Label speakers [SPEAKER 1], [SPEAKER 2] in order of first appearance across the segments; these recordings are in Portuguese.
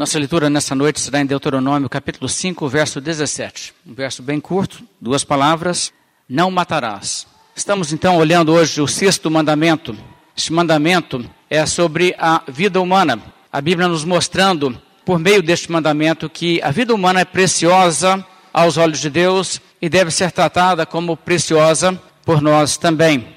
[SPEAKER 1] Nossa leitura nessa noite será em Deuteronômio, capítulo 5, verso 17. Um verso bem curto, duas palavras: Não matarás. Estamos então olhando hoje o sexto mandamento. Este mandamento é sobre a vida humana. A Bíblia nos mostrando, por meio deste mandamento, que a vida humana é preciosa aos olhos de Deus e deve ser tratada como preciosa por nós também.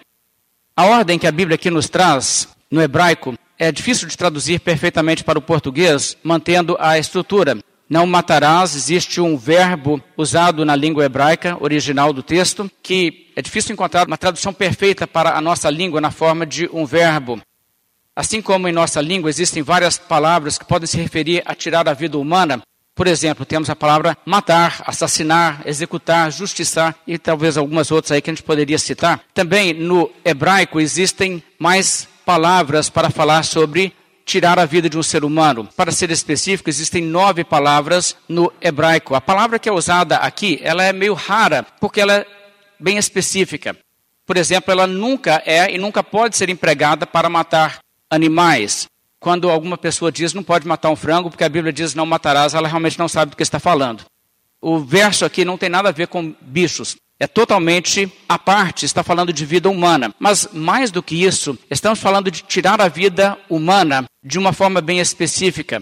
[SPEAKER 1] A ordem que a Bíblia aqui nos traz, no hebraico, é difícil de traduzir perfeitamente para o português, mantendo a estrutura. Não matarás, existe um verbo usado na língua hebraica original do texto, que é difícil encontrar uma tradução perfeita para a nossa língua na forma de um verbo. Assim como em nossa língua existem várias palavras que podem se referir a tirar a vida humana, por exemplo, temos a palavra matar, assassinar, executar, justiçar e talvez algumas outras aí que a gente poderia citar. Também no hebraico existem mais palavras para falar sobre tirar a vida de um ser humano. Para ser específico, existem nove palavras no hebraico. A palavra que é usada aqui, ela é meio rara, porque ela é bem específica. Por exemplo, ela nunca é e nunca pode ser empregada para matar animais. Quando alguma pessoa diz não pode matar um frango, porque a Bíblia diz não matarás, ela realmente não sabe do que está falando. O verso aqui não tem nada a ver com bichos é totalmente à parte, está falando de vida humana. Mas mais do que isso, estamos falando de tirar a vida humana de uma forma bem específica.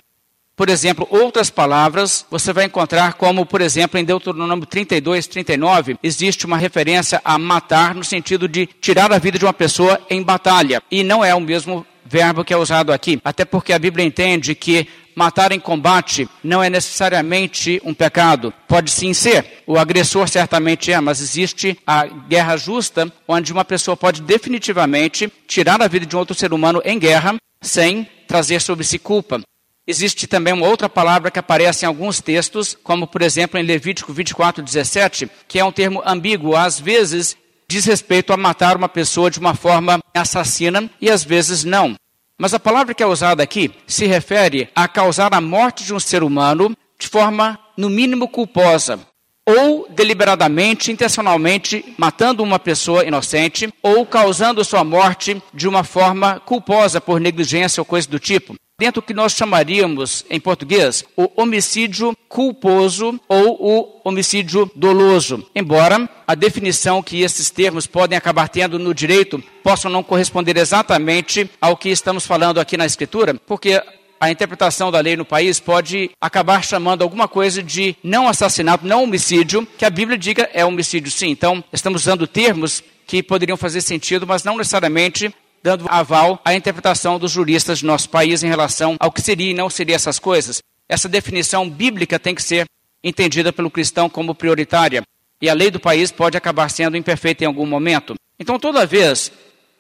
[SPEAKER 1] Por exemplo, outras palavras você vai encontrar, como, por exemplo, em Deuteronômio 32, 39, existe uma referência a matar no sentido de tirar a vida de uma pessoa em batalha. E não é o mesmo verbo que é usado aqui, até porque a Bíblia entende que matar em combate não é necessariamente um pecado. Pode sim ser. O agressor certamente é, mas existe a guerra justa, onde uma pessoa pode definitivamente tirar a vida de um outro ser humano em guerra sem trazer sobre si culpa. Existe também uma outra palavra que aparece em alguns textos, como por exemplo em Levítico 24, 17, que é um termo ambíguo. Às vezes diz respeito a matar uma pessoa de uma forma assassina e às vezes não. Mas a palavra que é usada aqui se refere a causar a morte de um ser humano de forma, no mínimo, culposa. Ou deliberadamente, intencionalmente, matando uma pessoa inocente, ou causando sua morte de uma forma culposa por negligência ou coisa do tipo dentro do que nós chamaríamos, em português, o homicídio culposo ou o homicídio doloso. Embora a definição que esses termos podem acabar tendo no direito possam não corresponder exatamente ao que estamos falando aqui na Escritura, porque a interpretação da lei no país pode acabar chamando alguma coisa de não assassinato, não homicídio, que a Bíblia diga é homicídio sim. Então, estamos usando termos que poderiam fazer sentido, mas não necessariamente dando aval à interpretação dos juristas de nosso país em relação ao que seria e não seria essas coisas. Essa definição bíblica tem que ser entendida pelo cristão como prioritária. E a lei do país pode acabar sendo imperfeita em algum momento. Então, toda vez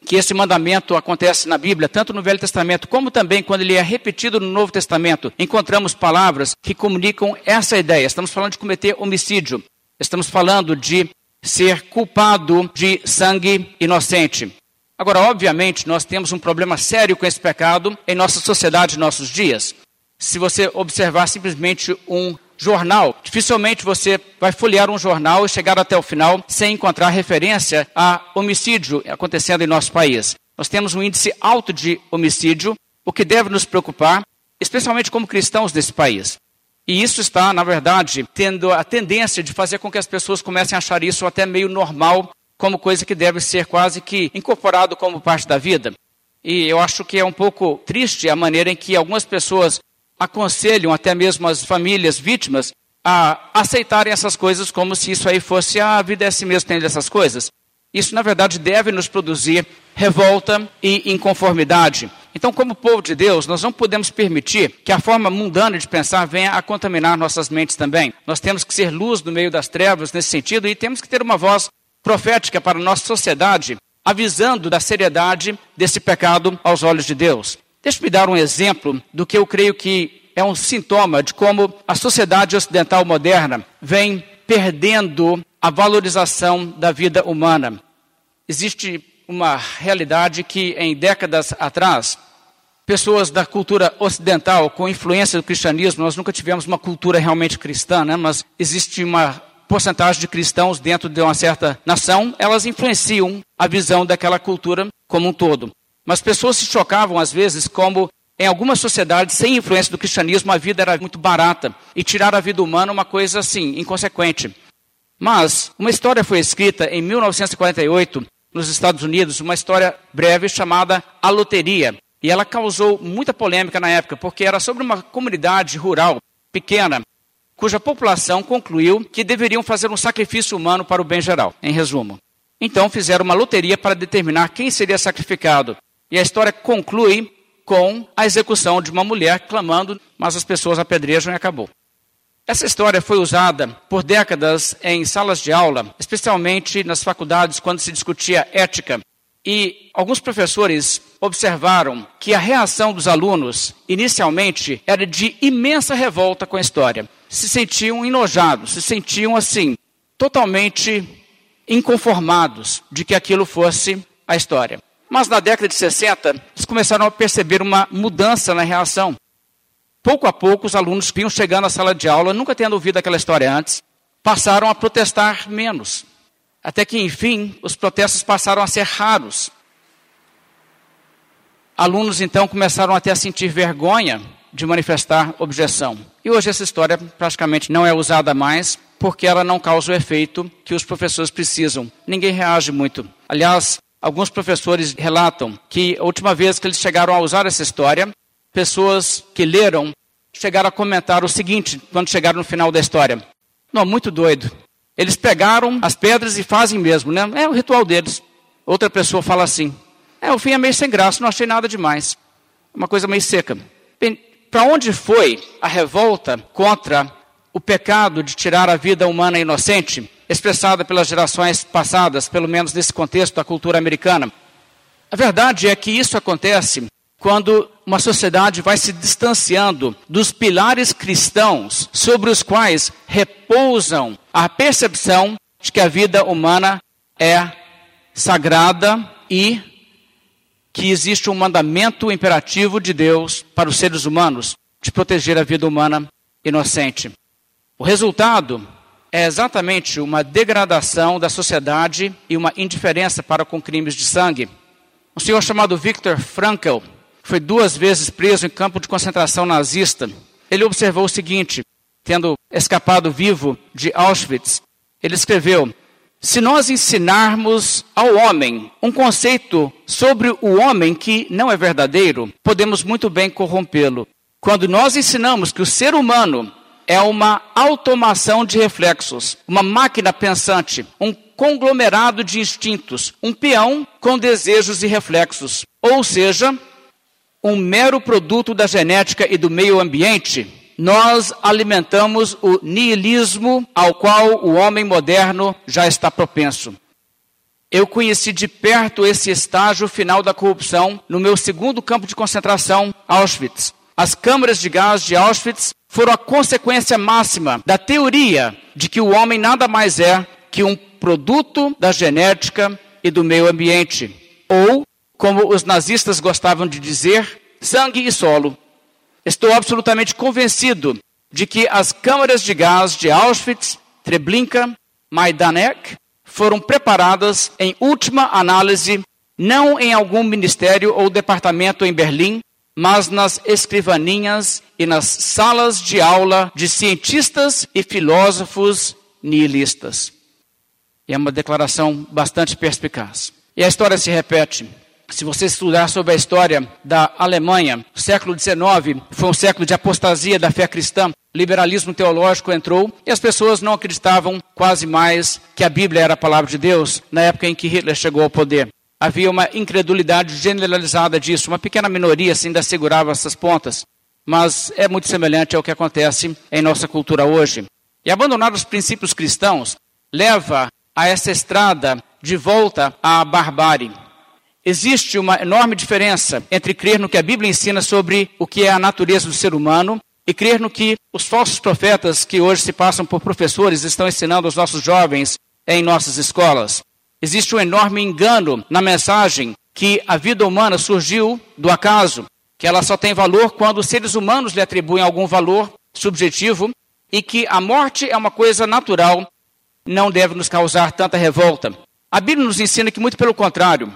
[SPEAKER 1] que esse mandamento acontece na Bíblia, tanto no Velho Testamento como também quando ele é repetido no Novo Testamento, encontramos palavras que comunicam essa ideia. Estamos falando de cometer homicídio. Estamos falando de ser culpado de sangue inocente. Agora, obviamente, nós temos um problema sério com esse pecado em nossa sociedade, em nossos dias. Se você observar simplesmente um jornal, dificilmente você vai folhear um jornal e chegar até o final sem encontrar referência a homicídio acontecendo em nosso país. Nós temos um índice alto de homicídio, o que deve nos preocupar, especialmente como cristãos desse país. E isso está, na verdade, tendo a tendência de fazer com que as pessoas comecem a achar isso até meio normal como coisa que deve ser quase que incorporado como parte da vida. E eu acho que é um pouco triste a maneira em que algumas pessoas aconselham até mesmo as famílias vítimas a aceitarem essas coisas como se isso aí fosse ah, a vida é assim mesmo, tem dessas coisas. Isso, na verdade, deve nos produzir revolta e inconformidade. Então, como povo de Deus, nós não podemos permitir que a forma mundana de pensar venha a contaminar nossas mentes também. Nós temos que ser luz no meio das trevas nesse sentido e temos que ter uma voz profética para a nossa sociedade, avisando da seriedade desse pecado aos olhos de Deus. Deixe-me dar um exemplo do que eu creio que é um sintoma de como a sociedade ocidental moderna vem perdendo a valorização da vida humana. Existe uma realidade que em décadas atrás, pessoas da cultura ocidental com influência do cristianismo, nós nunca tivemos uma cultura realmente cristã, né? mas existe uma porcentagem de cristãos dentro de uma certa nação, elas influenciam a visão daquela cultura como um todo. Mas pessoas se chocavam às vezes como Em algumas sociedades sem influência do cristianismo, a vida era muito barata e tirar a vida humana uma coisa assim, inconsequente. Mas uma história foi escrita em 1948 nos Estados Unidos, uma história breve chamada A Loteria. E ela causou muita polêmica na época, porque era sobre uma comunidade rural pequena, cuja população concluiu que deveriam fazer um sacrifício humano para o bem geral, em resumo. Então fizeram uma loteria para determinar quem seria sacrificado. E a história conclui com a execução de uma mulher clamando, mas as pessoas apedrejam e acabou. Essa história foi usada por décadas em salas de aula, especialmente nas faculdades, quando se discutia ética. E alguns professores observaram que a reação dos alunos, inicialmente, era de imensa revolta com a história. Se sentiam enojados, se sentiam assim, totalmente inconformados de que aquilo fosse a história. Mas na década de 60, eles começaram a perceber uma mudança na reação. Pouco a pouco, os alunos que vinham chegando à sala de aula, nunca tendo ouvido aquela história antes, passaram a protestar menos. Até que, enfim, os protestos passaram a ser raros. Alunos, então, começaram até a sentir vergonha de manifestar objeção. E hoje essa história praticamente não é usada mais, porque ela não causa o efeito que os professores precisam. Ninguém reage muito. Aliás, alguns professores relatam que a última vez que eles chegaram a usar essa história, pessoas que leram chegaram a comentar o seguinte, quando chegaram no final da história. Não, muito doido. Eles pegaram as pedras e fazem mesmo, né? É o ritual deles. Outra pessoa fala assim: É, o fim é meio sem graça, não achei nada demais. Uma coisa meio seca. Para onde foi a revolta contra o pecado de tirar a vida humana inocente, expressada pelas gerações passadas, pelo menos nesse contexto da cultura americana? A verdade é que isso acontece quando uma sociedade vai se distanciando dos pilares cristãos sobre os quais repousam a percepção de que a vida humana é sagrada e que existe um mandamento imperativo de Deus para os seres humanos de proteger a vida humana inocente. O resultado é exatamente uma degradação da sociedade e uma indiferença para com crimes de sangue. Um senhor chamado Viktor Frankl foi duas vezes preso em campo de concentração nazista. Ele observou o seguinte, tendo escapado vivo de Auschwitz, ele escreveu: Se nós ensinarmos ao homem um conceito sobre o homem que não é verdadeiro, podemos muito bem corrompê-lo. Quando nós ensinamos que o ser humano é uma automação de reflexos, uma máquina pensante, um conglomerado de instintos, um peão com desejos e reflexos, ou seja, um mero produto da genética e do meio ambiente, nós alimentamos o niilismo ao qual o homem moderno já está propenso. Eu conheci de perto esse estágio final da corrupção no meu segundo campo de concentração, Auschwitz. As câmaras de gás de Auschwitz foram a consequência máxima da teoria de que o homem nada mais é que um produto da genética e do meio ambiente, ou como os nazistas gostavam de dizer, sangue e solo. Estou absolutamente convencido de que as câmaras de gás de Auschwitz, Treblinka, Majdanek foram preparadas em última análise não em algum ministério ou departamento em Berlim, mas nas escrivaninhas e nas salas de aula de cientistas e filósofos nihilistas. É uma declaração bastante perspicaz. E a história se repete. Se você estudar sobre a história da Alemanha, o século XIX foi um século de apostasia da fé cristã. Liberalismo teológico entrou e as pessoas não acreditavam quase mais que a Bíblia era a palavra de Deus na época em que Hitler chegou ao poder. Havia uma incredulidade generalizada disso. Uma pequena minoria assim, ainda segurava essas pontas. Mas é muito semelhante ao que acontece em nossa cultura hoje. E abandonar os princípios cristãos leva a essa estrada de volta à barbárie. Existe uma enorme diferença entre crer no que a Bíblia ensina sobre o que é a natureza do ser humano e crer no que os falsos profetas que hoje se passam por professores estão ensinando aos nossos jovens em nossas escolas. Existe um enorme engano na mensagem que a vida humana surgiu do acaso, que ela só tem valor quando os seres humanos lhe atribuem algum valor subjetivo e que a morte é uma coisa natural, não deve nos causar tanta revolta. A Bíblia nos ensina que, muito pelo contrário,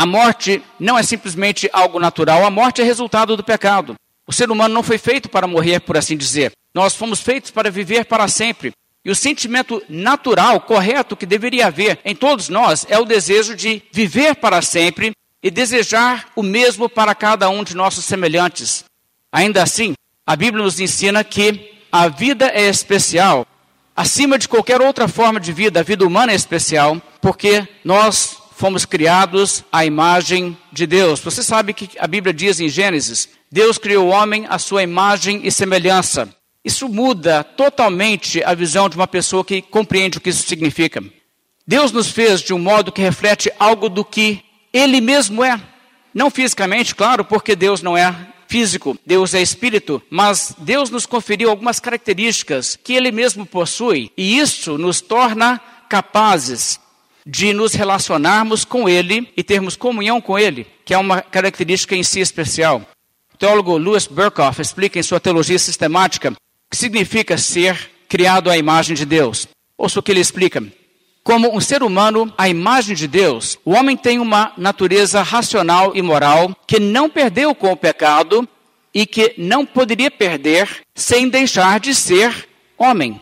[SPEAKER 1] A morte não é simplesmente algo natural, a morte é resultado do pecado. O ser humano não foi feito para morrer, por assim dizer. Nós fomos feitos para viver para sempre. E o sentimento natural, correto, que deveria haver em todos nós é o desejo de viver para sempre e desejar o mesmo para cada um de nossos semelhantes. Ainda assim, a Bíblia nos ensina que a vida é especial. Acima de qualquer outra forma de vida, a vida humana é especial, porque nós fomos criados à imagem de Deus. Você sabe que a Bíblia diz em Gênesis: Deus criou o homem à sua imagem e semelhança. Isso muda totalmente a visão de uma pessoa que compreende o que isso significa. Deus nos fez de um modo que reflete algo do que Ele mesmo é. Não fisicamente, claro, porque Deus não é físico, Deus é espírito, mas Deus nos conferiu algumas características que Ele mesmo possui, e isso nos torna capazes de nos relacionarmos com Ele e termos comunhão com Ele, que é uma característica em si especial. O teólogo Louis Berkhoff explica em sua teologia sistemática o que significa ser criado à imagem de Deus. Ouça o que ele explica. Como um ser humano à imagem de Deus, o homem tem uma natureza racional e moral que não perdeu com o pecado e que não poderia perder sem deixar de ser homem.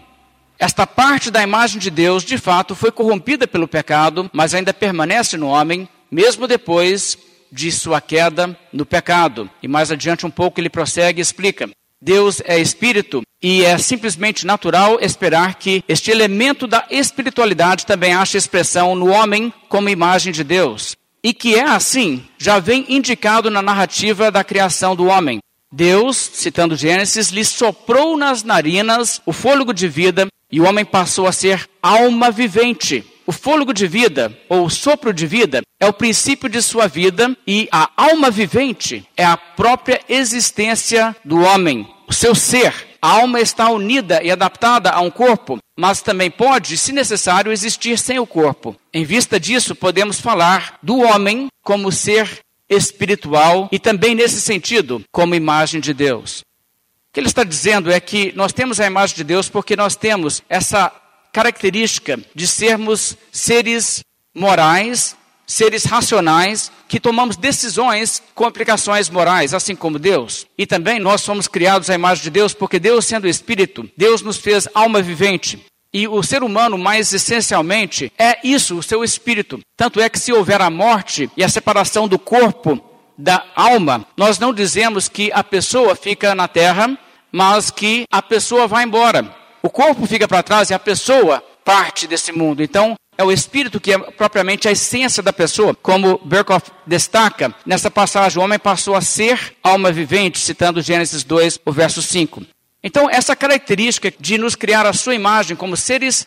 [SPEAKER 1] Esta parte da imagem de Deus, de fato, foi corrompida pelo pecado, mas ainda permanece no homem, mesmo depois de sua queda no pecado. E mais adiante um pouco ele prossegue e explica: Deus é espírito e é simplesmente natural esperar que este elemento da espiritualidade também ache expressão no homem como imagem de Deus. E que é assim, já vem indicado na narrativa da criação do homem. Deus, citando Gênesis, lhe soprou nas narinas o fôlego de vida e o homem passou a ser alma vivente. O fôlego de vida, ou sopro de vida, é o princípio de sua vida e a alma vivente é a própria existência do homem, o seu ser. A alma está unida e adaptada a um corpo, mas também pode, se necessário, existir sem o corpo. Em vista disso, podemos falar do homem como ser espiritual e também, nesse sentido, como imagem de Deus. O que ele está dizendo é que nós temos a imagem de Deus porque nós temos essa característica de sermos seres morais seres racionais que tomamos decisões com aplicações morais, assim como Deus. E também nós somos criados à imagem de Deus, porque Deus, sendo Espírito, Deus nos fez alma vivente. E o ser humano, mais essencialmente, é isso, o seu espírito. Tanto é que se houver a morte e a separação do corpo da alma, nós não dizemos que a pessoa fica na terra, mas que a pessoa vai embora. O corpo fica para trás e a pessoa parte desse mundo. Então, é o espírito que é propriamente a essência da pessoa. Como Berkhoff destaca, nessa passagem, o homem passou a ser alma vivente, citando Gênesis 2, o verso 5. Então, essa característica de nos criar a sua imagem como seres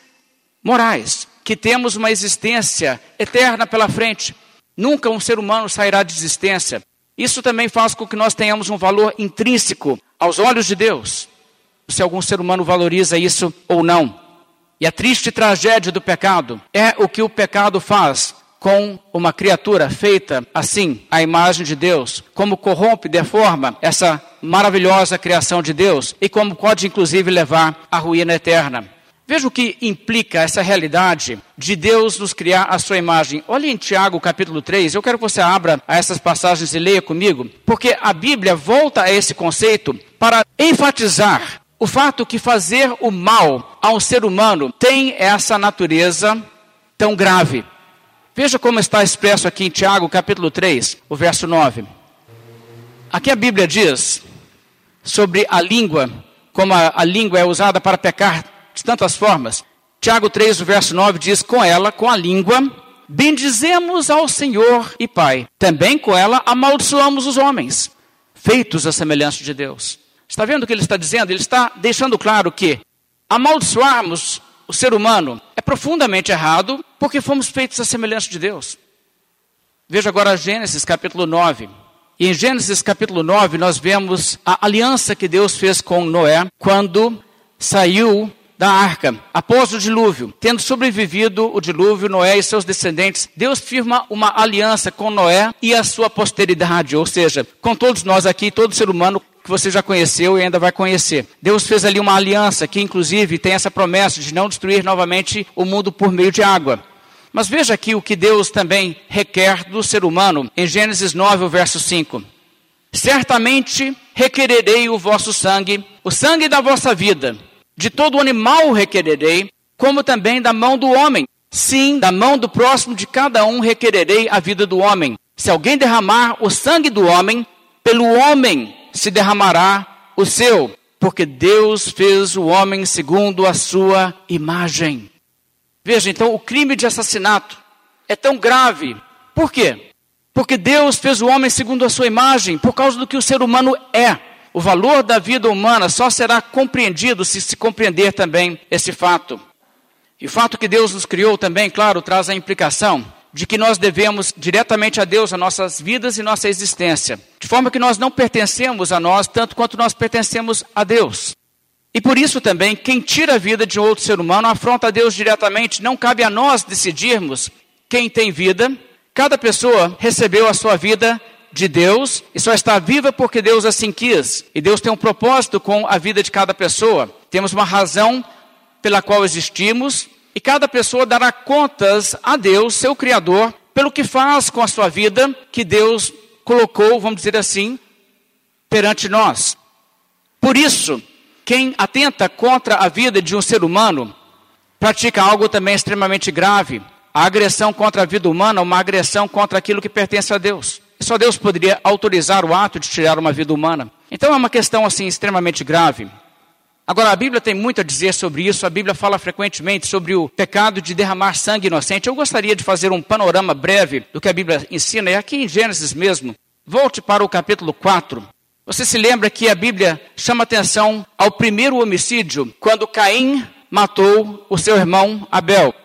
[SPEAKER 1] morais, que temos uma existência eterna pela frente. Nunca um ser humano sairá de existência. Isso também faz com que nós tenhamos um valor intrínseco aos olhos de Deus. Se algum ser humano valoriza isso ou não. E a triste tragédia do pecado é o que o pecado faz com uma criatura feita assim, à imagem de Deus, como corrompe, deforma essa maravilhosa criação de Deus e como pode inclusive levar à ruína eterna. Veja o que implica essa realidade de Deus nos criar a sua imagem. Olhe em Tiago capítulo 3, eu quero que você abra a essas passagens e leia comigo, porque a Bíblia volta a esse conceito para enfatizar o fato que fazer o mal a um ser humano tem essa natureza tão grave. Veja como está expresso aqui em Tiago, capítulo 3, o verso 9. Aqui a Bíblia diz sobre a língua, como a, a língua é usada para pecar de tantas formas. Tiago 3, o verso 9 diz: Com ela, com a língua, bendizemos ao Senhor e Pai. Também com ela amaldiçoamos os homens, feitos à semelhança de Deus. Está vendo o que ele está dizendo? Ele está deixando claro que amaldiçoarmos o ser humano é profundamente errado porque fomos feitos à semelhança de Deus. Veja agora Gênesis capítulo 9. E em Gênesis capítulo 9 nós vemos a aliança que Deus fez com Noé quando saiu da arca, após o dilúvio. Tendo sobrevivido o dilúvio, Noé e seus descendentes, Deus firma uma aliança com Noé e a sua posteridade, ou seja, com todos nós aqui, todo ser humano que você já conheceu e ainda vai conhecer. Deus fez ali uma aliança que, inclusive, tem essa promessa de não destruir novamente o mundo por meio de água. Mas veja aqui o que Deus também requer do ser humano em Gênesis 9, verso 5. Certamente requererei o vosso sangue, o sangue da vossa vida. De todo animal requererei, como também da mão do homem. Sim, da mão do próximo de cada um requererei a vida do homem. Se alguém derramar o sangue do homem, pelo homem se derramará o seu, porque Deus fez o homem segundo a sua imagem. Veja, então, o crime de assassinato é tão grave. Por quê? Porque Deus fez o homem segundo a sua imagem, por causa do que o ser humano é. O valor da vida humana só será compreendido se se compreender também esse fato. E o fato que Deus nos criou também, claro, traz a implicação de que nós devemos diretamente a Deus as nossas vidas e nossa existência, de forma que nós não pertencemos a nós tanto quanto nós pertencemos a Deus. E por isso também, quem tira a vida de outro ser humano afronta a Deus diretamente. Não cabe a nós decidirmos quem tem vida. Cada pessoa recebeu a sua vida de Deus e só está viva porque Deus assim quis. E Deus tem um propósito com a vida de cada pessoa. Temos uma razão pela qual existimos e cada pessoa dará contas a Deus, seu Criador, pelo que faz com a sua vida que Deus colocou, vamos dizer assim, perante nós. Por isso, quem atenta contra a vida de um ser humano pratica algo também extremamente grave. A agressão contra a vida humana é uma agressão contra aquilo que pertence a Deus. Só Deus poderia autorizar o ato de tirar uma vida humana. Então é uma questão assim extremamente grave. Agora a Bíblia tem muito a dizer sobre isso. A Bíblia fala frequentemente sobre o pecado de derramar sangue inocente. Eu gostaria de fazer um panorama breve do que a Bíblia ensina. É aqui em Gênesis mesmo. Volte para o capítulo 4. Você se lembra que a Bíblia chama atenção ao primeiro homicídio, quando Caim matou o seu irmão Abel.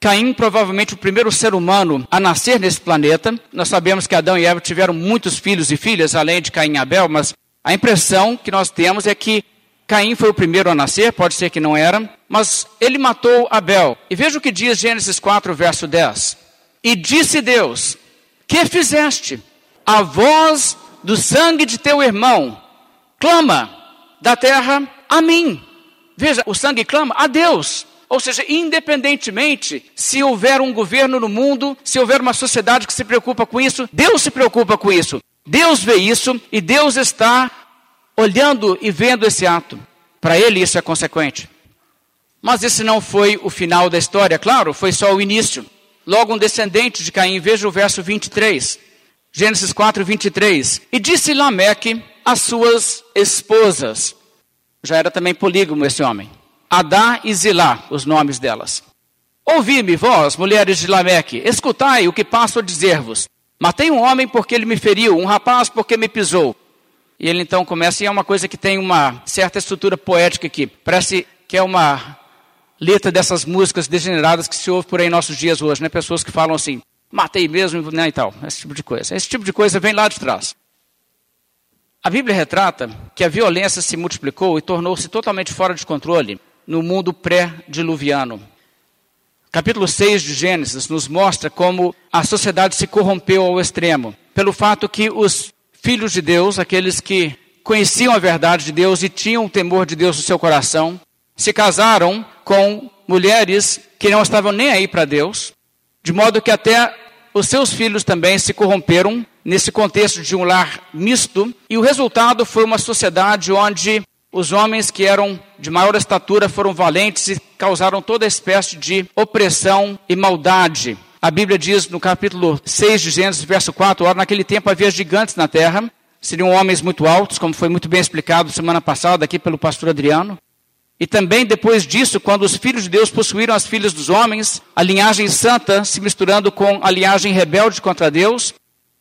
[SPEAKER 1] Caim, provavelmente o primeiro ser humano a nascer nesse planeta. Nós sabemos que Adão e Eva tiveram muitos filhos e filhas, além de Caim e Abel, mas a impressão que nós temos é que Caim foi o primeiro a nascer, pode ser que não era, mas ele matou Abel. E veja o que diz Gênesis 4, verso 10. E disse Deus: Que fizeste? A voz do sangue de teu irmão, clama da terra a mim. Veja, o sangue clama a Deus. Ou seja, independentemente se houver um governo no mundo, se houver uma sociedade que se preocupa com isso, Deus se preocupa com isso. Deus vê isso e Deus está olhando e vendo esse ato. Para ele isso é consequente. Mas esse não foi o final da história, claro, foi só o início. Logo um descendente de Caim, veja o verso 23. Gênesis 4, 23. E disse Lameque às suas esposas. Já era também polígamo esse homem. Adá e Zilá, os nomes delas. Ouvi-me, vós, mulheres de Lameque, escutai o que passo a dizer-vos. Matei um homem porque ele me feriu, um rapaz porque me pisou. E ele então começa, e é uma coisa que tem uma certa estrutura poética aqui. Parece que é uma letra dessas músicas degeneradas que se ouve por aí em nossos dias hoje, né? Pessoas que falam assim: matei mesmo né, e tal. Esse tipo de coisa. Esse tipo de coisa vem lá de trás. A Bíblia retrata que a violência se multiplicou e tornou-se totalmente fora de controle no mundo pré-diluviano. Capítulo 6 de Gênesis nos mostra como a sociedade se corrompeu ao extremo, pelo fato que os filhos de Deus, aqueles que conheciam a verdade de Deus e tinham o temor de Deus no seu coração, se casaram com mulheres que não estavam nem aí para Deus, de modo que até os seus filhos também se corromperam nesse contexto de um lar misto, e o resultado foi uma sociedade onde os homens que eram de maior estatura foram valentes e causaram toda espécie de opressão e maldade. A Bíblia diz no capítulo 6 de Gênesis, verso 4, ora, naquele tempo havia gigantes na terra, seriam homens muito altos, como foi muito bem explicado semana passada aqui pelo pastor Adriano. E também depois disso, quando os filhos de Deus possuíram as filhas dos homens, a linhagem santa se misturando com a linhagem rebelde contra Deus,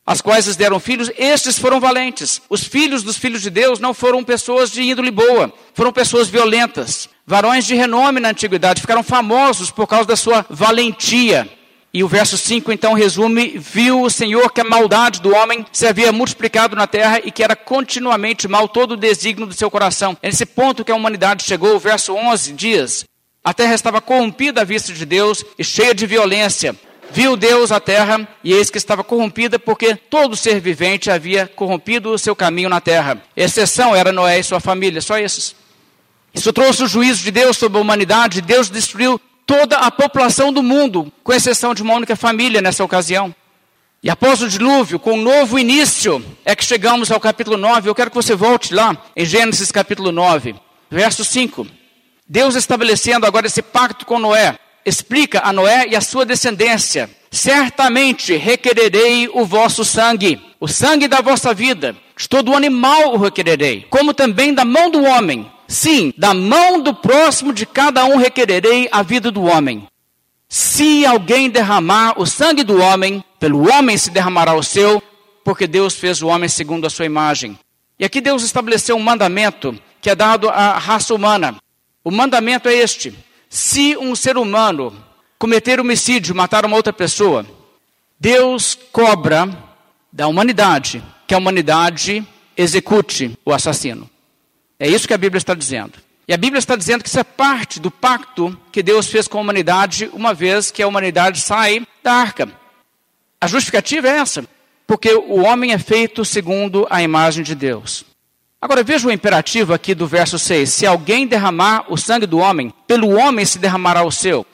[SPEAKER 1] as quais lhes deram filhos, estes foram valentes. Os filhos dos filhos de Deus não foram pessoas de índole boa, foram pessoas violentas. Varões de renome na antiguidade ficaram famosos por causa da sua valentia. E o verso 5 então resume: Viu o Senhor que a maldade do homem se havia multiplicado na terra e que era continuamente mal todo o desígnio do seu coração. É nesse ponto que a humanidade chegou, o verso 11 diz: A terra estava corrompida à vista de Deus e cheia de violência. Viu Deus a terra e eis que estava corrompida porque todo ser vivente havia corrompido o seu caminho na terra. Exceção era Noé e sua família, só esses. Isso trouxe o juízo de Deus sobre a humanidade. Deus destruiu toda a população do mundo, com exceção de uma única família nessa ocasião. E após o dilúvio, com um novo início, é que chegamos ao capítulo 9. Eu quero que você volte lá, em Gênesis capítulo 9, verso 5. Deus estabelecendo agora esse pacto com Noé, explica a Noé e a sua descendência: certamente requererei o vosso sangue, o sangue da vossa vida, de todo animal o requererei, como também da mão do homem. Sim, da mão do próximo de cada um requererei a vida do homem. Se alguém derramar o sangue do homem, pelo homem se derramará o seu, porque Deus fez o homem segundo a sua imagem. E aqui Deus estabeleceu um mandamento que é dado à raça humana. O mandamento é este: se um ser humano cometer homicídio, matar uma outra pessoa, Deus cobra da humanidade que a humanidade execute o assassino. É isso que a Bíblia está dizendo. E a Bíblia está dizendo que isso é parte do pacto que Deus fez com a humanidade, uma vez que a humanidade sai da arca. A justificativa é essa, porque o homem é feito segundo a imagem de Deus. Agora veja o imperativo aqui do verso 6: Se alguém derramar o sangue do homem, pelo homem se derramará o seu.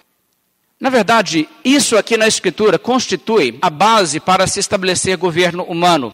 [SPEAKER 1] Na verdade, isso aqui na Escritura constitui a base para se estabelecer governo humano.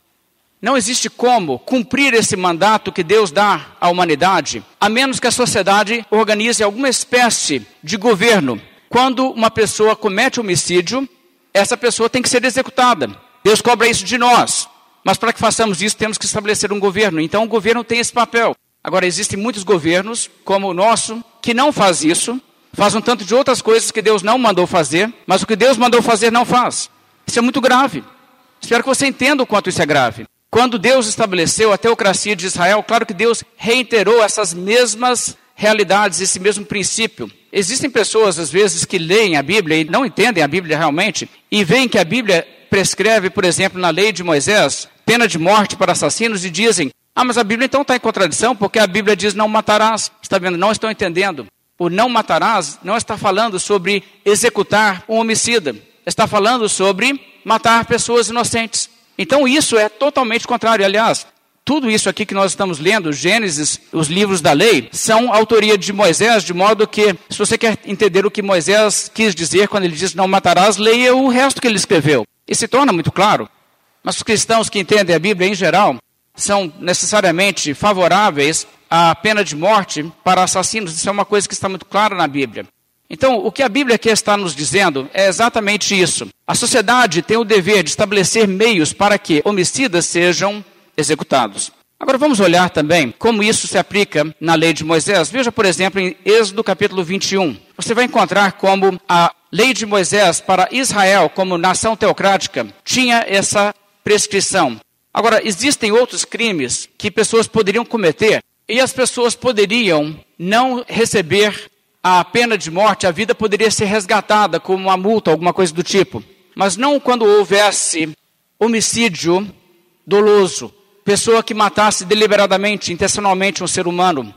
[SPEAKER 1] Não existe como cumprir esse mandato que Deus dá à humanidade, a menos que a sociedade organize alguma espécie de governo. Quando uma pessoa comete homicídio, essa pessoa tem que ser executada. Deus cobra isso de nós. Mas para que façamos isso, temos que estabelecer um governo. Então, o governo tem esse papel. Agora, existem muitos governos, como o nosso, que não faz isso, faz um tanto de outras coisas que Deus não mandou fazer, mas o que Deus mandou fazer não faz. Isso é muito grave. Espero que você entenda o quanto isso é grave. Quando Deus estabeleceu a teocracia de Israel, claro que Deus reiterou essas mesmas realidades, esse mesmo princípio. Existem pessoas, às vezes, que leem a Bíblia e não entendem a Bíblia realmente, e veem que a Bíblia prescreve, por exemplo, na lei de Moisés, pena de morte para assassinos, e dizem: Ah, mas a Bíblia então está em contradição, porque a Bíblia diz não matarás. Está vendo? Não estão entendendo. O não matarás não está falando sobre executar um homicida, está falando sobre matar pessoas inocentes. Então isso é totalmente contrário. Aliás, tudo isso aqui que nós estamos lendo, Gênesis, os livros da lei, são autoria de Moisés, de modo que, se você quer entender o que Moisés quis dizer quando ele diz não matarás, leia o resto que ele escreveu. E se torna muito claro. Mas os cristãos que entendem a Bíblia em geral são necessariamente favoráveis à pena de morte para assassinos. Isso é uma coisa que está muito clara na Bíblia. Então, o que a Bíblia aqui está nos dizendo é exatamente isso. A sociedade tem o dever de estabelecer meios para que homicidas sejam executados. Agora vamos olhar também como isso se aplica na lei de Moisés. Veja, por exemplo, em Êxodo capítulo 21. Você vai encontrar como a lei de Moisés para Israel, como nação teocrática, tinha essa prescrição. Agora, existem outros crimes que pessoas poderiam cometer e as pessoas poderiam não receber a pena de morte, a vida poderia ser resgatada como uma multa, alguma coisa do tipo. Mas não quando houvesse homicídio doloso, pessoa que matasse deliberadamente, intencionalmente um ser humano.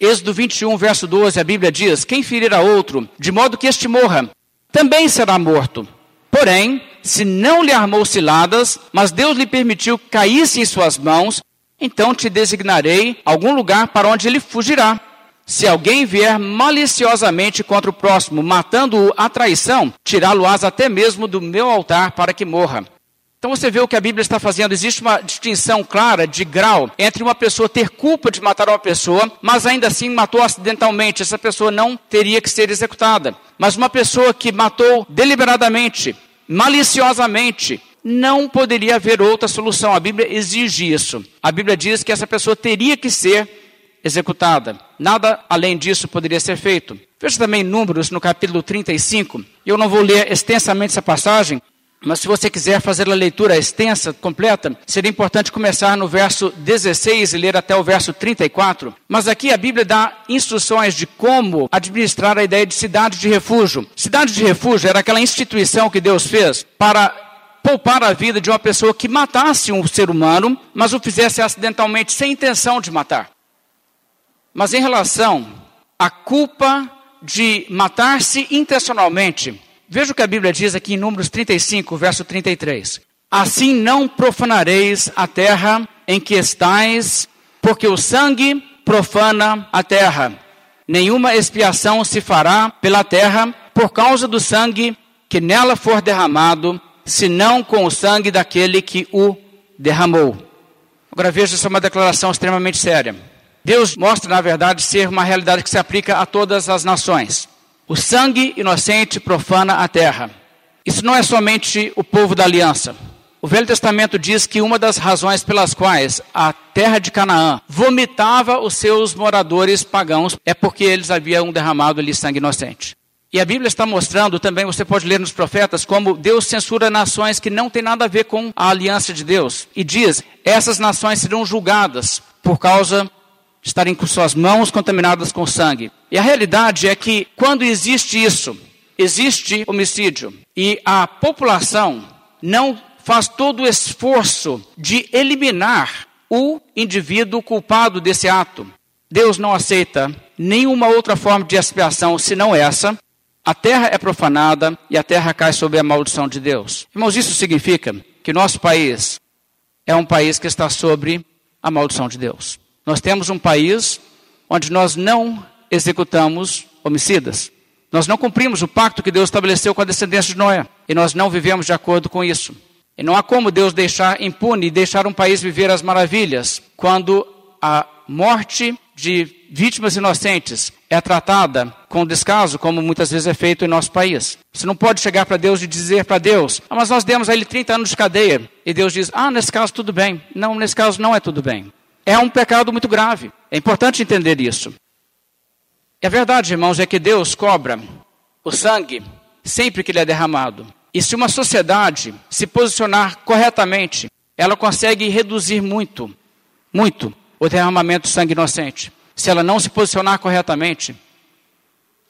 [SPEAKER 1] Êxodo 21, verso 12, a Bíblia diz: Quem ferir a outro, de modo que este morra, também será morto. Porém, se não lhe armou ciladas, mas Deus lhe permitiu que caísse em suas mãos, então te designarei algum lugar para onde ele fugirá. Se alguém vier maliciosamente contra o próximo, matando-o à traição, tirá-lo-ás até mesmo do meu altar para que morra. Então você vê o que a Bíblia está fazendo. Existe uma distinção clara de grau entre uma pessoa ter culpa de matar uma pessoa, mas ainda assim matou acidentalmente. Essa pessoa não teria que ser executada. Mas uma pessoa que matou deliberadamente, maliciosamente, não poderia haver outra solução. A Bíblia exige isso. A Bíblia diz que essa pessoa teria que ser executada. Nada além disso poderia ser feito. Veja também Números no capítulo 35. Eu não vou ler extensamente essa passagem, mas se você quiser fazer a leitura extensa, completa, seria importante começar no verso 16 e ler até o verso 34. Mas aqui a Bíblia dá instruções de como administrar a ideia de cidade de refúgio. Cidade de refúgio era aquela instituição que Deus fez para poupar a vida de uma pessoa que matasse um ser humano, mas o fizesse acidentalmente sem intenção de matar. Mas em relação à culpa de matar-se intencionalmente, veja o que a Bíblia diz aqui em Números 35, verso 33. Assim não profanareis a terra em que estais, porque o sangue profana a terra. nenhuma expiação se fará pela terra por causa do sangue que nela for derramado, senão com o sangue daquele que o derramou. Agora veja, isso é uma declaração extremamente séria. Deus mostra, na verdade, ser uma realidade que se aplica a todas as nações. O sangue inocente profana a terra. Isso não é somente o povo da aliança. O Velho Testamento diz que uma das razões pelas quais a terra de Canaã vomitava os seus moradores pagãos é porque eles haviam derramado ali sangue inocente. E a Bíblia está mostrando também, você pode ler nos profetas, como Deus censura nações que não têm nada a ver com a aliança de Deus. E diz: essas nações serão julgadas por causa estarem com suas mãos contaminadas com sangue. E a realidade é que quando existe isso, existe homicídio, e a população não faz todo o esforço de eliminar o indivíduo culpado desse ato. Deus não aceita nenhuma outra forma de expiação senão essa. A terra é profanada e a terra cai sob a maldição de Deus. Irmãos, isso significa que nosso país é um país que está sobre a maldição de Deus. Nós temos um país onde nós não executamos homicidas. Nós não cumprimos o pacto que Deus estabeleceu com a descendência de Noé. E nós não vivemos de acordo com isso. E não há como Deus deixar impune e deixar um país viver as maravilhas quando a morte de vítimas inocentes é tratada com descaso, como muitas vezes é feito em nosso país. Você não pode chegar para Deus e dizer para Deus, ah, mas nós demos a ele 30 anos de cadeia. E Deus diz, ah, nesse caso tudo bem. Não, nesse caso não é tudo bem. É um pecado muito grave. É importante entender isso. E a verdade, irmãos, é que Deus cobra o sangue sempre que ele é derramado. E se uma sociedade se posicionar corretamente, ela consegue reduzir muito, muito, o derramamento de sangue inocente. Se ela não se posicionar corretamente,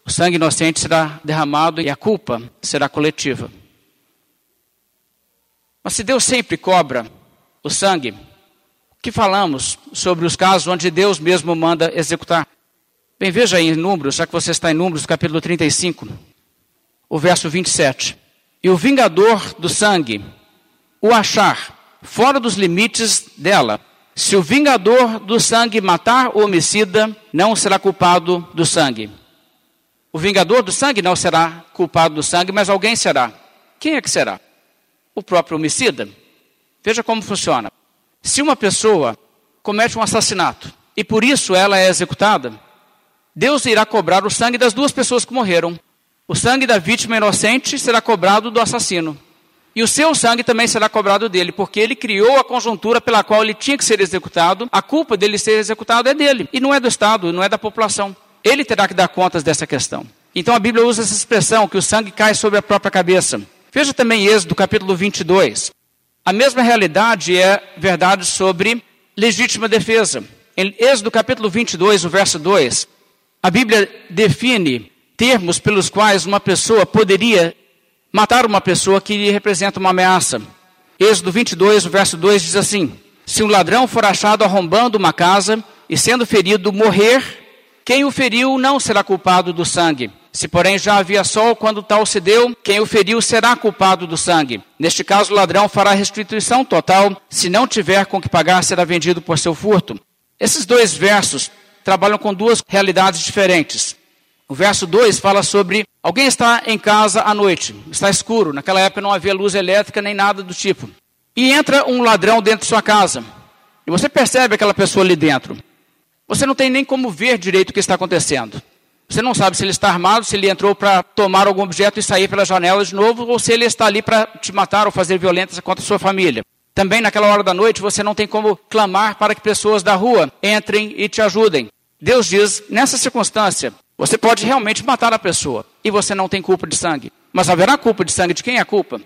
[SPEAKER 1] o sangue inocente será derramado e a culpa será coletiva. Mas se Deus sempre cobra o sangue, que falamos sobre os casos onde Deus mesmo manda executar? Bem, veja aí em Números, já que você está em Números, capítulo 35, o verso 27 e o vingador do sangue o achar fora dos limites dela, se o vingador do sangue matar o homicida, não será culpado do sangue. O vingador do sangue não será culpado do sangue, mas alguém será. Quem é que será? O próprio homicida. Veja como funciona. Se uma pessoa comete um assassinato e por isso ela é executada, Deus irá cobrar o sangue das duas pessoas que morreram. O sangue da vítima inocente será cobrado do assassino. E o seu sangue também será cobrado dele, porque ele criou a conjuntura pela qual ele tinha que ser executado. A culpa dele ser executado é dele, e não é do Estado, não é da população. Ele terá que dar contas dessa questão. Então a Bíblia usa essa expressão, que o sangue cai sobre a própria cabeça. Veja também Êxodo capítulo 22. A mesma realidade é verdade sobre legítima defesa. Em Êxodo capítulo 22, o verso 2, a Bíblia define termos pelos quais uma pessoa poderia matar uma pessoa que lhe representa uma ameaça. Êxodo 22, verso 2 diz assim: Se um ladrão for achado arrombando uma casa e sendo ferido morrer, quem o feriu não será culpado do sangue. Se, porém, já havia sol quando tal se deu, quem o feriu será culpado do sangue. Neste caso, o ladrão fará restituição total. Se não tiver com que pagar, será vendido por seu furto. Esses dois versos trabalham com duas realidades diferentes. O verso 2 fala sobre alguém está em casa à noite, está escuro, naquela época não havia luz elétrica nem nada do tipo. E entra um ladrão dentro de sua casa. E você percebe aquela pessoa ali dentro. Você não tem nem como ver direito o que está acontecendo. Você não sabe se ele está armado, se ele entrou para tomar algum objeto e sair pela janela de novo, ou se ele está ali para te matar ou fazer violência contra a sua família. Também naquela hora da noite você não tem como clamar para que pessoas da rua entrem e te ajudem. Deus diz, nessa circunstância, você pode realmente matar a pessoa e você não tem culpa de sangue. Mas haverá culpa de sangue de quem é a culpa?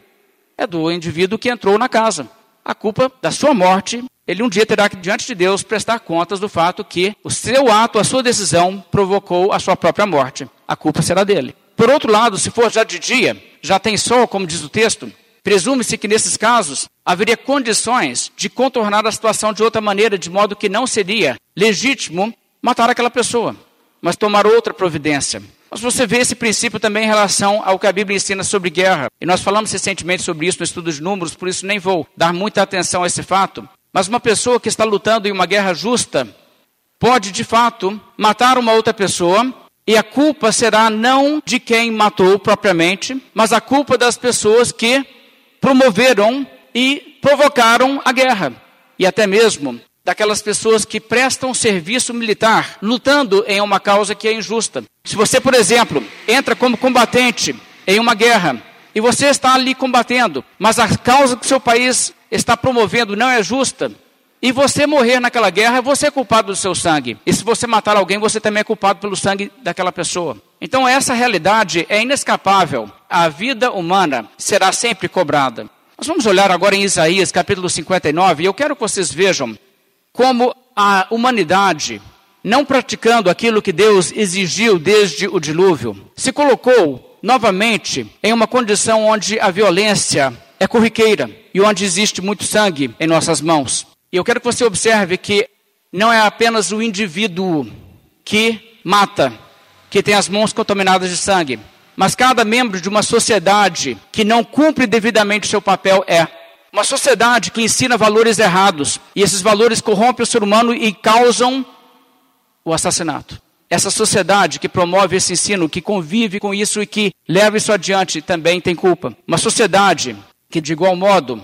[SPEAKER 1] É do indivíduo que entrou na casa. A culpa da sua morte, ele um dia terá que, diante de Deus, prestar contas do fato que o seu ato, a sua decisão, provocou a sua própria morte. A culpa será dele. Por outro lado, se for já de dia, já tem sol, como diz o texto, presume-se que nesses casos haveria condições de contornar a situação de outra maneira, de modo que não seria legítimo matar aquela pessoa mas tomar outra providência. Mas você vê esse princípio também em relação ao que a Bíblia ensina sobre guerra. E nós falamos recentemente sobre isso no estudo de números, por isso nem vou dar muita atenção a esse fato. Mas uma pessoa que está lutando em uma guerra justa pode, de fato, matar uma outra pessoa E a culpa será não de quem matou propriamente, mas a culpa das pessoas que promoveram e provocaram a guerra. E até mesmo daquelas pessoas que prestam serviço militar, lutando em uma causa que é injusta. Se você, por exemplo, entra como combatente em uma guerra e você está ali combatendo, mas a causa que o seu país está promovendo não é justa, e você morrer naquela guerra, você é culpado do seu sangue. E se você matar alguém, você também é culpado pelo sangue daquela pessoa. Então essa realidade é inescapável. A vida humana será sempre cobrada. Nós vamos olhar agora em Isaías capítulo 59 e eu quero que vocês vejam como a humanidade, não praticando aquilo que Deus exigiu desde o dilúvio, se colocou novamente em uma condição onde a violência é corriqueira e onde existe muito sangue em nossas mãos. E eu quero que você observe que não é apenas o indivíduo que mata, que tem as mãos contaminadas de sangue, mas cada membro de uma sociedade que não cumpre devidamente o seu papel é. Uma sociedade que ensina valores errados, e esses valores corrompem o ser humano e causam o assassinato. Essa sociedade que promove esse ensino, que convive com isso e que leva isso adiante, também tem culpa. Uma sociedade que, de igual modo,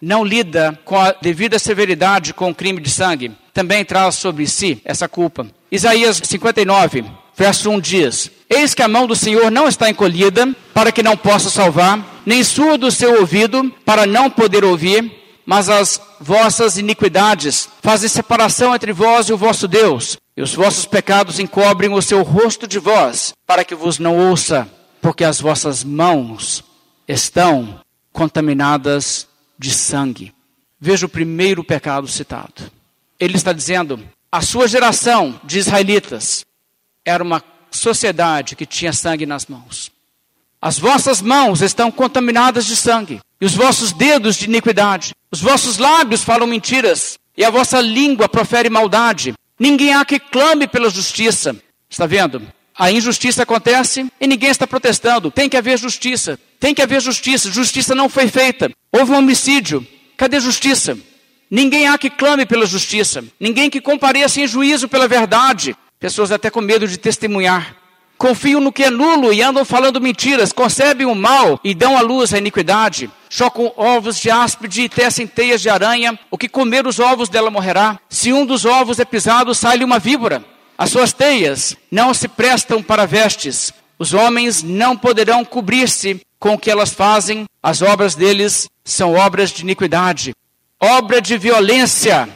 [SPEAKER 1] não lida com a devida severidade com o crime de sangue, também traz sobre si essa culpa. Isaías 59, verso 1 diz: Eis que a mão do Senhor não está encolhida, para que não possa salvar, nem surdo o seu ouvido, para não poder ouvir, mas as vossas iniquidades fazem separação entre vós e o vosso Deus, e os vossos pecados encobrem o seu rosto de vós, para que vos não ouça, porque as vossas mãos estão contaminadas de sangue. Veja o primeiro pecado citado. Ele está dizendo: a sua geração de israelitas era uma sociedade que tinha sangue nas mãos. As vossas mãos estão contaminadas de sangue, e os vossos dedos de iniquidade. Os vossos lábios falam mentiras, e a vossa língua profere maldade. Ninguém há que clame pela justiça. Está vendo? A injustiça acontece e ninguém está protestando. Tem que haver justiça. Tem que haver justiça. Justiça não foi feita. Houve um homicídio. Cadê justiça? Ninguém há que clame pela justiça. Ninguém que compareça em juízo pela verdade. Pessoas até com medo de testemunhar. Confiam no que é nulo e andam falando mentiras. Concebem o mal e dão à luz a iniquidade. Chocam ovos de áspide e tecem teias de aranha. O que comer os ovos dela morrerá. Se um dos ovos é pisado, sai-lhe uma víbora. As suas teias não se prestam para vestes. Os homens não poderão cobrir-se com o que elas fazem. As obras deles são obras de iniquidade. Obra de violência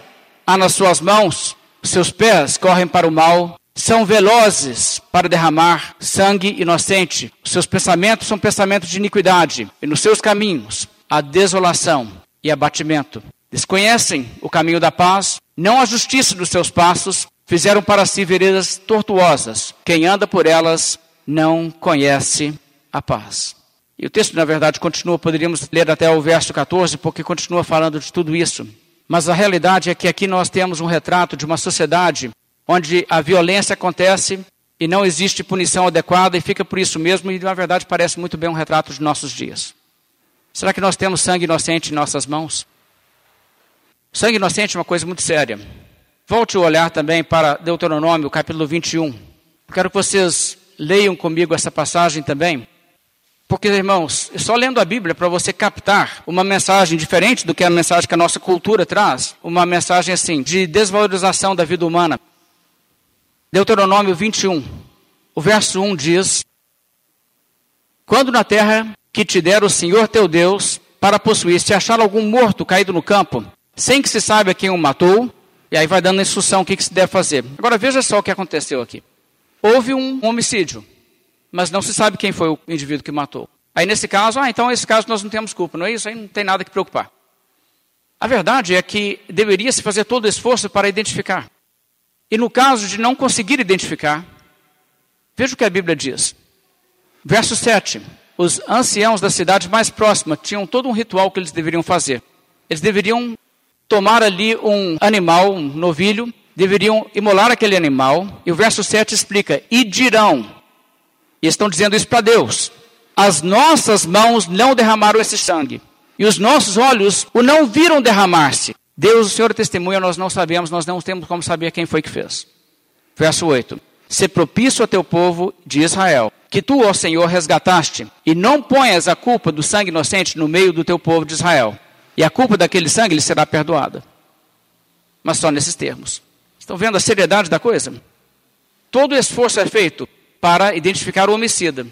[SPEAKER 1] há nas suas mãos. Os seus pés correm para o mal. São velozes para derramar sangue inocente. Os seus pensamentos são pensamentos de iniquidade. E nos seus caminhos há desolação e abatimento. Desconhecem o caminho da paz, não a justiça dos seus passos, Fizeram para si veredas tortuosas. Quem anda por elas não conhece a paz. E o texto, na verdade, continua, poderíamos ler até o verso 14, porque continua falando de tudo isso. Mas a realidade é que aqui nós temos um retrato de uma sociedade onde a violência acontece e não existe punição adequada e fica por isso mesmo, e na verdade parece muito bem um retrato de nossos dias. Será que nós temos sangue inocente em nossas mãos? Sangue inocente é uma coisa muito séria. Volte o olhar também para Deuteronômio, capítulo 21. Quero que vocês leiam comigo essa passagem também. Porque, irmãos, só lendo a Bíblia para você captar uma mensagem diferente do que a mensagem que a nossa cultura traz, uma mensagem assim, de desvalorização da vida humana. Deuteronômio 21, o verso 1 diz: Quando na terra que te der o Senhor teu Deus para possuir, se achar algum morto caído no campo, sem que se saiba quem o matou, e aí vai dando a instrução o que, que se deve fazer. Agora veja só o que aconteceu aqui. Houve um homicídio, mas não se sabe quem foi o indivíduo que matou. Aí nesse caso, ah, então nesse caso nós não temos culpa, não é isso? Aí não tem nada que preocupar. A verdade é que deveria se fazer todo o esforço para identificar. E no caso de não conseguir identificar, veja o que a Bíblia diz. Verso 7. Os anciãos da cidade mais próxima tinham todo um ritual que eles deveriam fazer. Eles deveriam tomar ali um animal, um novilho, deveriam imolar aquele animal, e o verso 7 explica: e dirão, e estão dizendo isso para Deus: as nossas mãos não derramaram esse sangue, e os nossos olhos o não viram derramar-se. Deus, o Senhor testemunha, nós não sabemos, nós não temos como saber quem foi que fez. Verso 8: ser propício a teu povo de Israel, que tu, ó Senhor, resgataste, e não ponhas a culpa do sangue inocente no meio do teu povo de Israel. E a culpa daquele sangue lhe será perdoada. Mas só nesses termos. Estão vendo a seriedade da coisa? Todo esforço é feito para identificar o homicida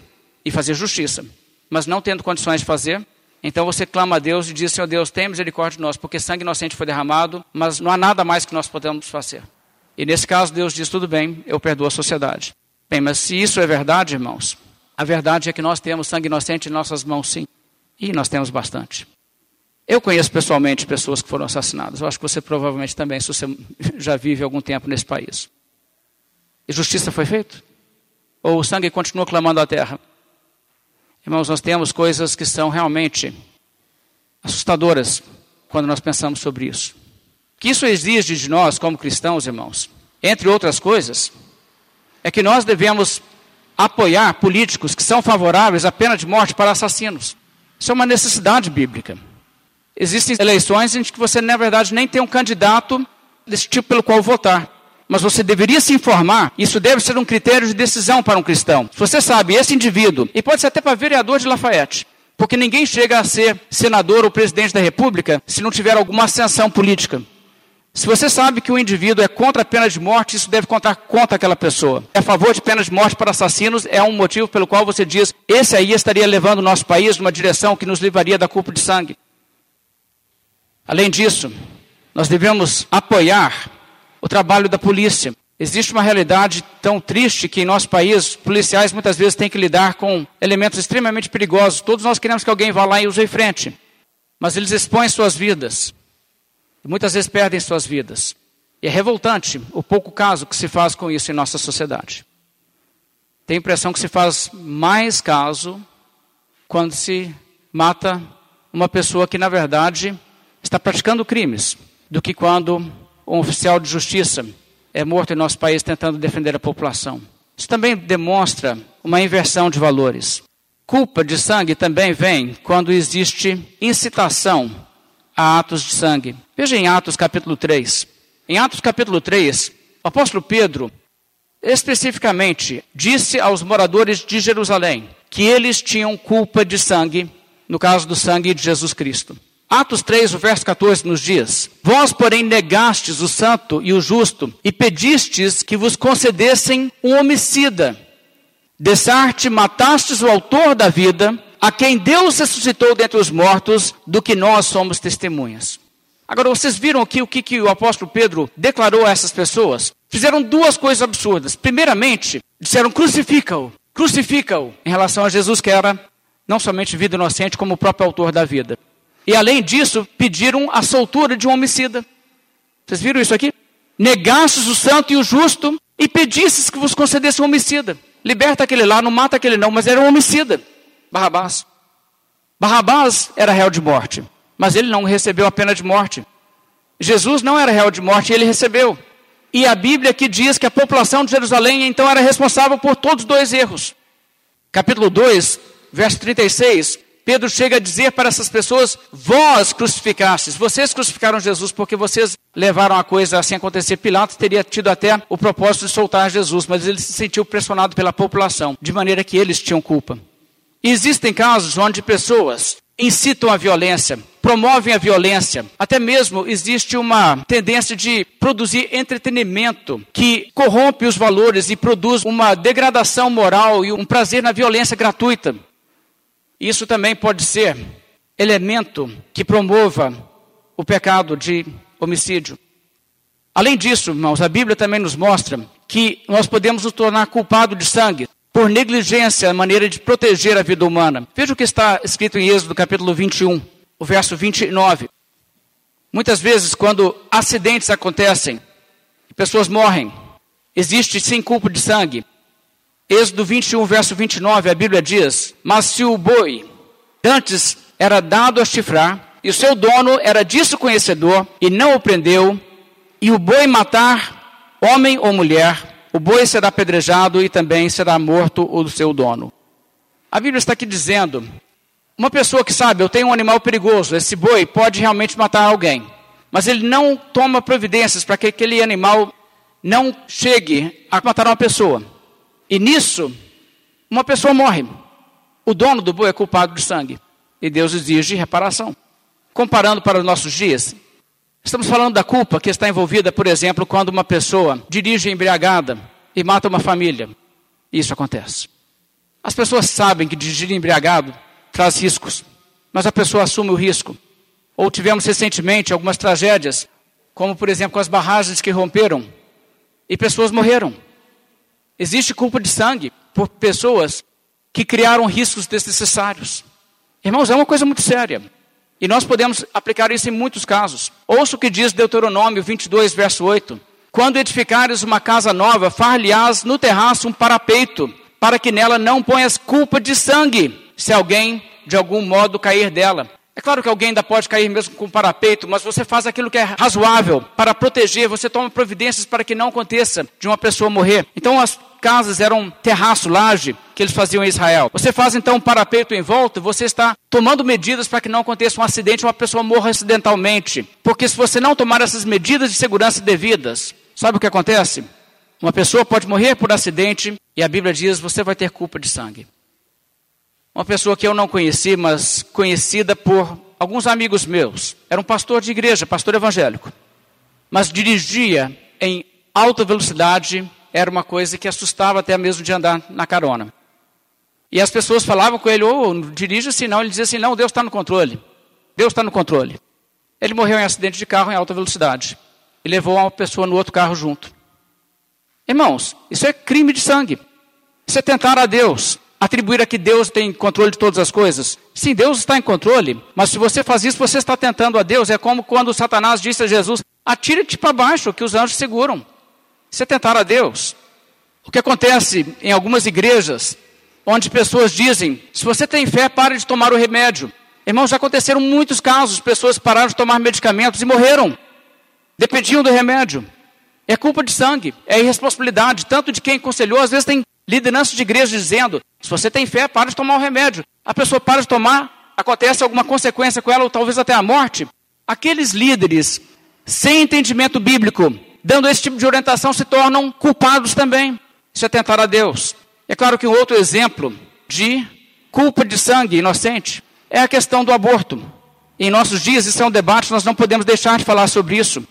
[SPEAKER 1] e fazer justiça. Mas não tendo condições de fazer, então você clama a Deus e diz: Senhor Deus, tem misericórdia de nós, porque sangue inocente foi derramado, mas não há nada mais que nós podemos fazer. E nesse caso, Deus diz: tudo bem, eu perdoo a sociedade. Bem, mas se isso é verdade, irmãos, a verdade é que nós temos sangue inocente em nossas mãos, sim. E nós temos bastante. Eu conheço pessoalmente pessoas que foram assassinadas. Eu acho que você provavelmente também, se você já vive algum tempo nesse país. E justiça foi feita? Ou o sangue continua clamando à terra? Irmãos, nós temos coisas que são realmente assustadoras quando nós pensamos sobre isso que isso exige de nós, como cristãos, irmãos, entre outras coisas, é que nós devemos apoiar políticos que são favoráveis à pena de morte para assassinos. Isso é uma necessidade bíblica. Existem eleições em que você, na verdade, nem tem um candidato desse tipo pelo qual votar. Mas você deveria se informar, isso deve ser um critério de decisão para um cristão. Se você sabe, esse indivíduo, e pode ser até para vereador de Lafayette, porque ninguém chega a ser senador ou presidente da república se não tiver alguma ascensão política. Se você sabe que o indivíduo é contra a pena de morte, isso deve contar contra aquela pessoa. É a favor de pena de morte para assassinos é um motivo pelo qual você diz: esse aí estaria levando o nosso país numa direção que nos livraria da culpa de sangue. Além disso, nós devemos apoiar o trabalho da polícia. Existe uma realidade tão triste que em nosso país, policiais muitas vezes têm que lidar com elementos extremamente perigosos. Todos nós queremos que alguém vá lá e use em frente, mas eles expõem suas vidas muitas vezes perdem suas vidas. E é revoltante o pouco caso que se faz com isso em nossa sociedade. Tem a impressão que se faz mais caso quando se mata uma pessoa que, na verdade, está praticando crimes, do que quando um oficial de justiça é morto em nosso país tentando defender a população. Isso também demonstra uma inversão de valores. Culpa de sangue também vem quando existe incitação a atos de sangue. Veja em Atos capítulo 3. Em Atos capítulo 3, o apóstolo Pedro especificamente disse aos moradores de Jerusalém que eles tinham culpa de sangue, no caso do sangue de Jesus Cristo. Atos 3, o verso 14 nos diz: Vós, porém, negastes o santo e o justo, e pedistes que vos concedessem um homicida. Dessarte matastes o autor da vida, a quem Deus ressuscitou dentre os mortos, do que nós somos testemunhas. Agora, vocês viram aqui o que, que o apóstolo Pedro declarou a essas pessoas? Fizeram duas coisas absurdas. Primeiramente, disseram crucifica-o, crucifica-o, em relação a Jesus, que era não somente vida inocente, como o próprio autor da vida. E além disso, pediram a soltura de um homicida. Vocês viram isso aqui? Negastes o santo e o justo e pedistes que vos concedesse um homicida. Liberta aquele lá, não mata aquele não, mas era um homicida. Barrabás. Barrabás era réu de morte, mas ele não recebeu a pena de morte. Jesus não era réu de morte ele recebeu. E a Bíblia que diz que a população de Jerusalém então era responsável por todos os dois erros. Capítulo 2, verso 36, Pedro chega a dizer para essas pessoas: Vós crucificastes, vocês crucificaram Jesus porque vocês levaram a coisa assim acontecer. Pilatos teria tido até o propósito de soltar Jesus, mas ele se sentiu pressionado pela população, de maneira que eles tinham culpa. Existem casos onde pessoas incitam a violência, promovem a violência. Até mesmo existe uma tendência de produzir entretenimento que corrompe os valores e produz uma degradação moral e um prazer na violência gratuita. Isso também pode ser elemento que promova o pecado de homicídio. Além disso, irmãos, a Bíblia também nos mostra que nós podemos nos tornar culpados de sangue por negligência, a maneira de proteger a vida humana. Veja o que está escrito em Êxodo capítulo 21, o verso 29. Muitas vezes, quando acidentes acontecem, pessoas morrem, existe sim culpa de sangue. Êxodo 21, verso 29, a Bíblia diz: Mas se o boi antes era dado a chifrar, e o seu dono era disso conhecedor, e não o prendeu, e o boi matar homem ou mulher, o boi será apedrejado e também será morto o seu dono. A Bíblia está aqui dizendo: uma pessoa que sabe, eu tenho um animal perigoso, esse boi pode realmente matar alguém, mas ele não toma providências para que aquele animal não chegue a matar uma pessoa. E nisso, uma pessoa morre. O dono do boi é culpado de sangue. E Deus exige reparação. Comparando para os nossos dias, estamos falando da culpa que está envolvida, por exemplo, quando uma pessoa dirige embriagada e mata uma família. Isso acontece. As pessoas sabem que dirigir embriagado traz riscos, mas a pessoa assume o risco. Ou tivemos recentemente algumas tragédias, como por exemplo com as barragens que romperam e pessoas morreram. Existe culpa de sangue por pessoas que criaram riscos desnecessários. Irmãos, é uma coisa muito séria. E nós podemos aplicar isso em muitos casos. Ouça o que diz Deuteronômio 22, verso 8. Quando edificares uma casa nova, far-lhe-ás no terraço um parapeito, para que nela não ponhas culpa de sangue, se alguém de algum modo cair dela. É claro que alguém ainda pode cair mesmo com parapeito, mas você faz aquilo que é razoável para proteger, você toma providências para que não aconteça de uma pessoa morrer. Então as casas eram terraço, laje, que eles faziam em Israel. Você faz então um parapeito em volta, você está tomando medidas para que não aconteça um acidente, uma pessoa morra acidentalmente. Porque se você não tomar essas medidas de segurança devidas, sabe o que acontece? Uma pessoa pode morrer por acidente e a Bíblia diz: você vai ter culpa de sangue. Uma pessoa que eu não conheci, mas conhecida por alguns amigos meus. Era um pastor de igreja, pastor evangélico. Mas dirigia em alta velocidade, era uma coisa que assustava até mesmo de andar na carona. E as pessoas falavam com ele, ou oh, dirija assim não. Ele dizia assim, não, Deus está no controle. Deus está no controle. Ele morreu em acidente de carro em alta velocidade. E levou uma pessoa no outro carro junto. Irmãos, isso é crime de sangue. Isso é tentar a Deus atribuir a que Deus tem controle de todas as coisas. Sim, Deus está em controle, mas se você faz isso, você está tentando a Deus. É como quando Satanás disse a Jesus: atire-te para baixo, que os anjos seguram. Isso é tentar a Deus. O que acontece em algumas igrejas, onde pessoas dizem: se você tem fé, pare de tomar o remédio. Irmãos, já aconteceram muitos casos, pessoas pararam de tomar medicamentos e morreram. Dependiam do remédio. É culpa de sangue, é irresponsabilidade, tanto de quem aconselhou, às vezes tem liderança de igreja dizendo: se você tem fé, para de tomar o remédio. A pessoa para de tomar, acontece alguma consequência com ela, ou talvez até a morte. Aqueles líderes sem entendimento bíblico, dando esse tipo de orientação, se tornam culpados também. Isso é tentar a Deus. É claro que um outro exemplo de culpa de sangue inocente é a questão do aborto. Em nossos dias, isso é um debate, nós não podemos deixar de falar sobre isso.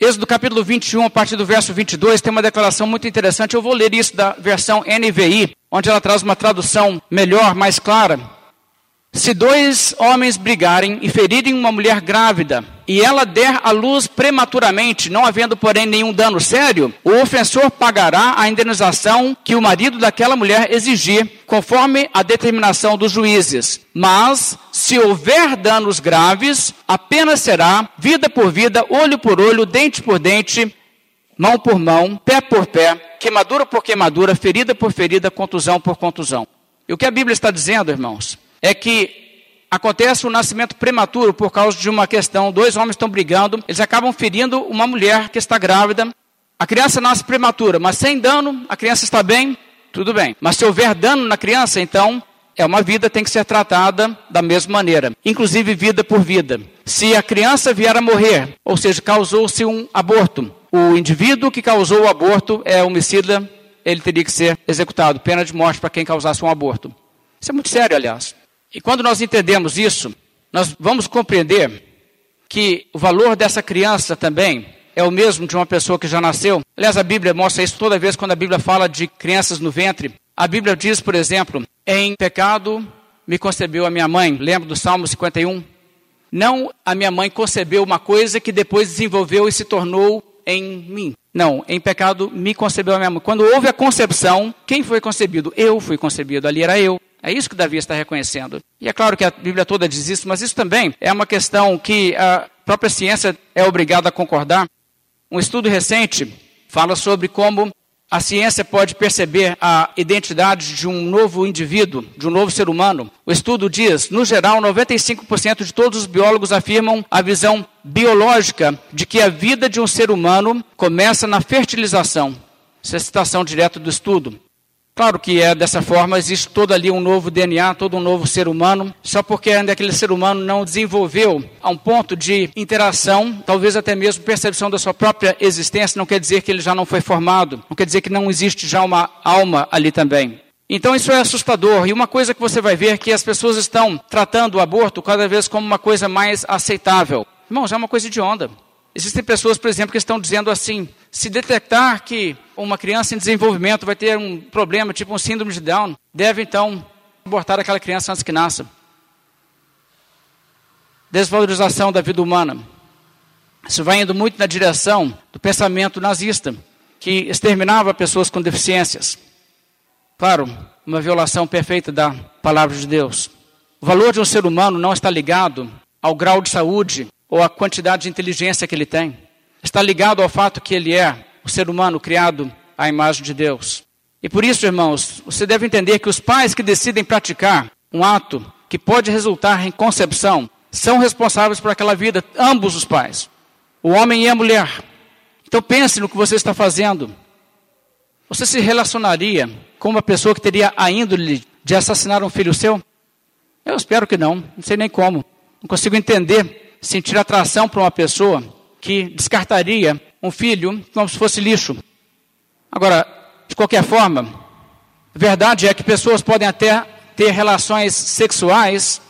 [SPEAKER 1] Êxodo capítulo 21, a partir do verso 22, tem uma declaração muito interessante. Eu vou ler isso da versão NVI, onde ela traz uma tradução melhor, mais clara. Se dois homens brigarem e ferirem uma mulher grávida, e ela der à luz prematuramente, não havendo, porém, nenhum dano sério, o ofensor pagará a indenização que o marido daquela mulher exigir, conforme a determinação dos juízes. Mas, se houver danos graves, a pena será vida por vida, olho por olho, dente por dente, mão por mão, pé por pé, queimadura por queimadura, ferida por ferida, contusão por contusão. E o que a Bíblia está dizendo, irmãos? É que acontece o um nascimento prematuro por causa de uma questão. Dois homens estão brigando, eles acabam ferindo uma mulher que está grávida. A criança nasce prematura, mas sem dano, a criança está bem, tudo bem. Mas se houver dano na criança, então é uma vida tem que ser tratada da mesma maneira, inclusive vida por vida. Se a criança vier a morrer, ou seja, causou-se um aborto, o indivíduo que causou o aborto é homicida, ele teria que ser executado, pena de morte para quem causasse um aborto. Isso é muito sério, aliás. E quando nós entendemos isso, nós vamos compreender que o valor dessa criança também é o mesmo de uma pessoa que já nasceu. Aliás, a Bíblia mostra isso toda vez quando a Bíblia fala de crianças no ventre. A Bíblia diz, por exemplo, em pecado me concebeu a minha mãe. Lembra do Salmo 51? Não a minha mãe concebeu uma coisa que depois desenvolveu e se tornou em mim. Não, em pecado me concebeu a minha mãe. Quando houve a concepção, quem foi concebido? Eu fui concebido, ali era eu. É isso que Davi está reconhecendo. E é claro que a Bíblia toda diz isso, mas isso também é uma questão que a própria ciência é obrigada a concordar. Um estudo recente fala sobre como a ciência pode perceber a identidade de um novo indivíduo, de um novo ser humano. O estudo diz, no geral, 95% de todos os biólogos afirmam a visão biológica de que a vida de um ser humano começa na fertilização. Essa é a citação direta do estudo. Claro que é dessa forma, existe todo ali um novo DNA, todo um novo ser humano, só porque ainda aquele ser humano não desenvolveu a um ponto de interação, talvez até mesmo percepção da sua própria existência, não quer dizer que ele já não foi formado, não quer dizer que não existe já uma alma ali também. Então isso é assustador. E uma coisa que você vai ver é que as pessoas estão tratando o aborto cada vez como uma coisa mais aceitável. Irmãos, é uma coisa de onda. Existem pessoas, por exemplo, que estão dizendo assim: se detectar que uma criança em desenvolvimento vai ter um problema, tipo um síndrome de Down, deve então abortar aquela criança antes que nasça. Desvalorização da vida humana. Isso vai indo muito na direção do pensamento nazista, que exterminava pessoas com deficiências. Claro, uma violação perfeita da palavra de Deus. O valor de um ser humano não está ligado ao grau de saúde ou à quantidade de inteligência que ele tem. Está ligado ao fato que ele é o ser humano criado à imagem de Deus. E por isso, irmãos, você deve entender que os pais que decidem praticar um ato que pode resultar em concepção são responsáveis por aquela vida, ambos os pais, o homem e a mulher. Então pense no que você está fazendo. Você se relacionaria com uma pessoa que teria a índole de assassinar um filho seu? Eu espero que não, não sei nem como. Não consigo entender, sentir atração por uma pessoa que descartaria um filho como se fosse lixo. Agora, de qualquer forma, a verdade é que pessoas podem até ter relações sexuais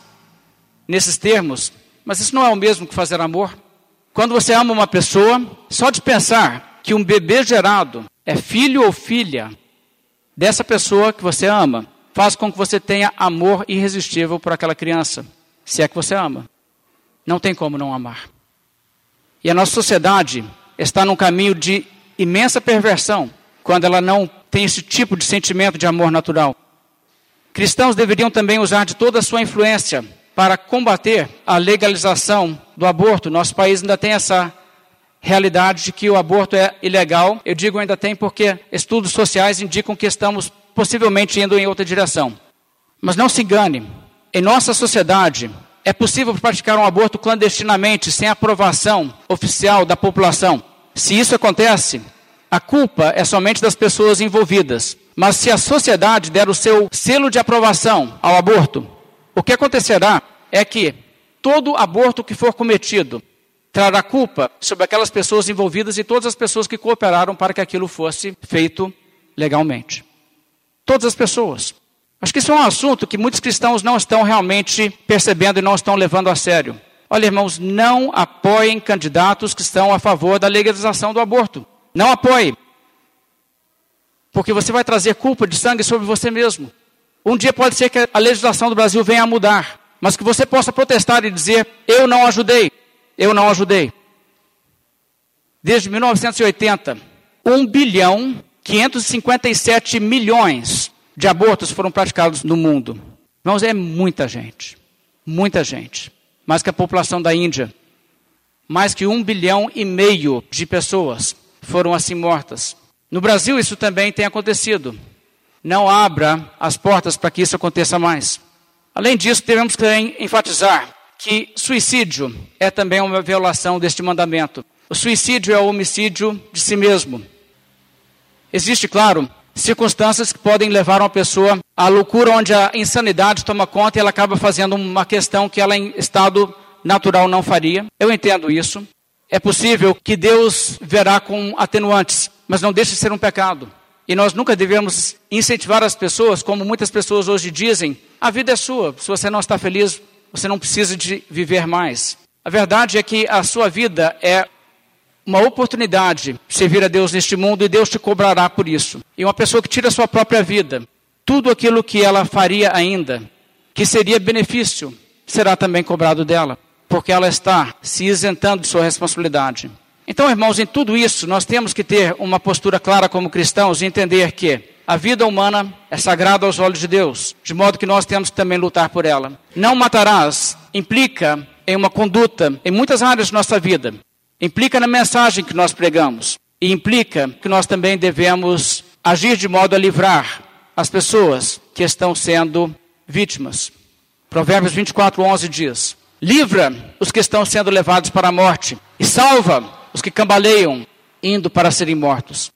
[SPEAKER 1] nesses termos, mas isso não é o mesmo que fazer amor. Quando você ama uma pessoa, só de pensar que um bebê gerado é filho ou filha dessa pessoa que você ama, faz com que você tenha amor irresistível por aquela criança, se é que você ama. Não tem como não amar. E a nossa sociedade está num caminho de imensa perversão quando ela não tem esse tipo de sentimento de amor natural. Cristãos deveriam também usar de toda a sua influência para combater a legalização do aborto. Nosso país ainda tem essa realidade de que o aborto é ilegal. Eu digo ainda tem porque estudos sociais indicam que estamos possivelmente indo em outra direção. Mas não se engane, em nossa sociedade é possível praticar um aborto clandestinamente sem aprovação oficial da população. Se isso acontece, a culpa é somente das pessoas envolvidas. Mas se a sociedade der o seu selo de aprovação ao aborto, o que acontecerá é que todo aborto que for cometido trará culpa sobre aquelas pessoas envolvidas e todas as pessoas que cooperaram para que aquilo fosse feito legalmente. Todas as pessoas. Acho que isso é um assunto que muitos cristãos não estão realmente percebendo e não estão levando a sério. Olha, irmãos, não apoiem candidatos que estão a favor da legalização do aborto. Não apoie. Porque você vai trazer culpa de sangue sobre você mesmo. Um dia pode ser que a legislação do Brasil venha a mudar, mas que você possa protestar e dizer: Eu não ajudei eu não ajudei. Desde 1980, 1 bilhão 557 milhões de abortos foram praticados no mundo. Irmãos, é muita gente. Muita gente. Mais que a população da Índia. Mais que um bilhão e meio de pessoas foram assim mortas. No Brasil, isso também tem acontecido. Não abra as portas para que isso aconteça mais. Além disso, devemos enfatizar que suicídio é também uma violação deste mandamento. O suicídio é o homicídio de si mesmo. Existe, claro, circunstâncias que podem levar uma pessoa à loucura, onde a insanidade toma conta e ela acaba fazendo uma questão que ela, em estado natural, não faria. Eu entendo isso. É possível que Deus verá com atenuantes, mas não deixe de ser um pecado. E nós nunca devemos incentivar as pessoas, como muitas pessoas hoje dizem: a vida é sua, se você não está feliz, você não precisa de viver mais. A verdade é que a sua vida é uma oportunidade de servir a Deus neste mundo e Deus te cobrará por isso. E uma pessoa que tira a sua própria vida, tudo aquilo que ela faria ainda, que seria benefício, será também cobrado dela, porque ela está se isentando de sua responsabilidade. Então, irmãos, em tudo isso, nós temos que ter uma postura clara como cristãos e entender que a vida humana é sagrada aos olhos de Deus, de modo que nós temos que também lutar por ela. Não matarás implica em uma conduta em muitas áreas de nossa vida. Implica na mensagem que nós pregamos e implica que nós também devemos agir de modo a livrar as pessoas que estão sendo vítimas. Provérbios 24, 11 diz: Livra os que estão sendo levados para a morte e salva os que cambaleiam indo para serem mortos.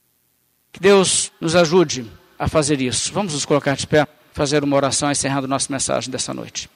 [SPEAKER 1] Que Deus nos ajude a fazer isso. Vamos nos colocar de pé, fazer uma oração encerrando nossa mensagem dessa noite.